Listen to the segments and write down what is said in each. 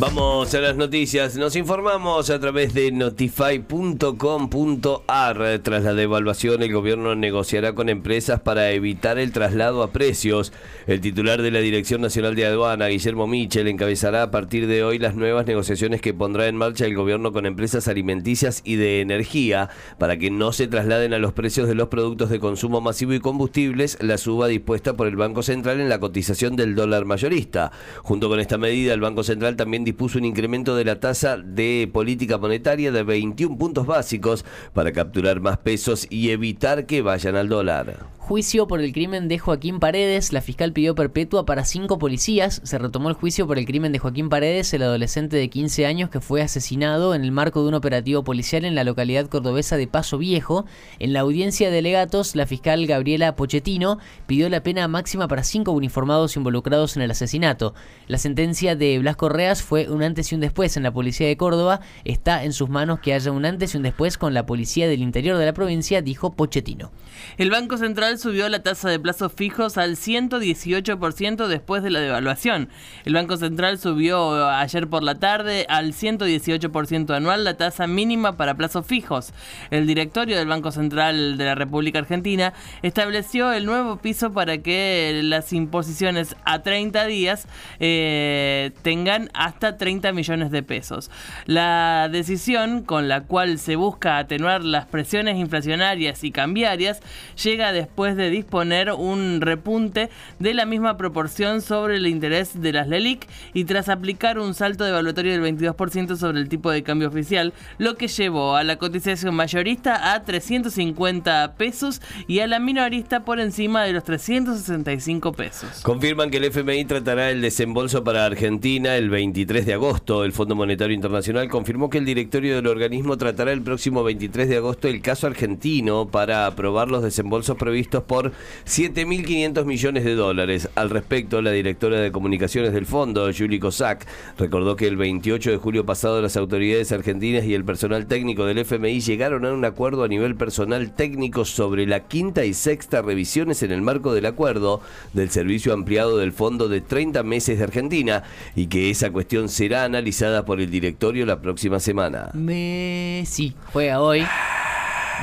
Vamos a las noticias. Nos informamos a través de notify.com.ar. Tras la devaluación, el gobierno negociará con empresas para evitar el traslado a precios. El titular de la Dirección Nacional de Aduana, Guillermo Michel, encabezará a partir de hoy las nuevas negociaciones que pondrá en marcha el gobierno con empresas alimenticias y de energía para que no se trasladen a los precios de los productos de consumo masivo y combustibles la suba dispuesta por el Banco Central en la cotización del dólar mayorista. Junto con esta medida, el Banco Central también dispuso un incremento de la tasa de política monetaria de 21 puntos básicos para capturar más pesos y evitar que vayan al dólar juicio por el crimen de Joaquín Paredes. La fiscal pidió perpetua para cinco policías. Se retomó el juicio por el crimen de Joaquín Paredes, el adolescente de 15 años que fue asesinado en el marco de un operativo policial en la localidad cordobesa de Paso Viejo. En la audiencia de legatos, la fiscal Gabriela Pochettino pidió la pena máxima para cinco uniformados involucrados en el asesinato. La sentencia de Blas Correas fue un antes y un después en la policía de Córdoba. Está en sus manos que haya un antes y un después con la policía del interior de la provincia, dijo Pochettino. El Banco Central subió la tasa de plazos fijos al 118% después de la devaluación. El Banco Central subió ayer por la tarde al 118% anual la tasa mínima para plazos fijos. El directorio del Banco Central de la República Argentina estableció el nuevo piso para que las imposiciones a 30 días eh, tengan hasta 30 millones de pesos. La decisión con la cual se busca atenuar las presiones inflacionarias y cambiarias llega después de disponer un repunte de la misma proporción sobre el interés de las LELIC y tras aplicar un salto devaluatorio del 22% sobre el tipo de cambio oficial, lo que llevó a la cotización mayorista a 350 pesos y a la minorista por encima de los 365 pesos. Confirman que el FMI tratará el desembolso para Argentina el 23 de agosto. El Fondo Monetario Internacional confirmó que el directorio del organismo tratará el próximo 23 de agosto el caso argentino para aprobar los desembolsos previstos por 7.500 millones de dólares. Al respecto, la directora de comunicaciones del fondo, Julie Kosak, recordó que el 28 de julio pasado las autoridades argentinas y el personal técnico del FMI llegaron a un acuerdo a nivel personal técnico sobre la quinta y sexta revisiones en el marco del acuerdo del servicio ampliado del fondo de 30 meses de Argentina y que esa cuestión será analizada por el directorio la próxima semana. Me... Juega hoy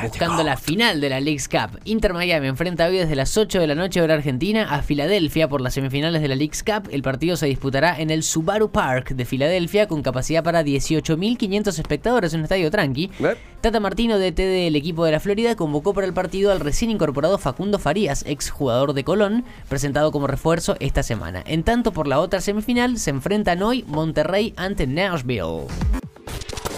buscando la final de la League's Cup. Inter Miami enfrenta hoy desde las 8 de la noche hora argentina a Filadelfia por las semifinales de la League's Cup. El partido se disputará en el Subaru Park de Filadelfia con capacidad para 18.500 espectadores en un estadio tranqui. Tata Martino, DT del equipo de la Florida, convocó para el partido al recién incorporado Facundo Farías, ex jugador de Colón, presentado como refuerzo esta semana. En tanto, por la otra semifinal se enfrentan hoy Monterrey ante Nashville.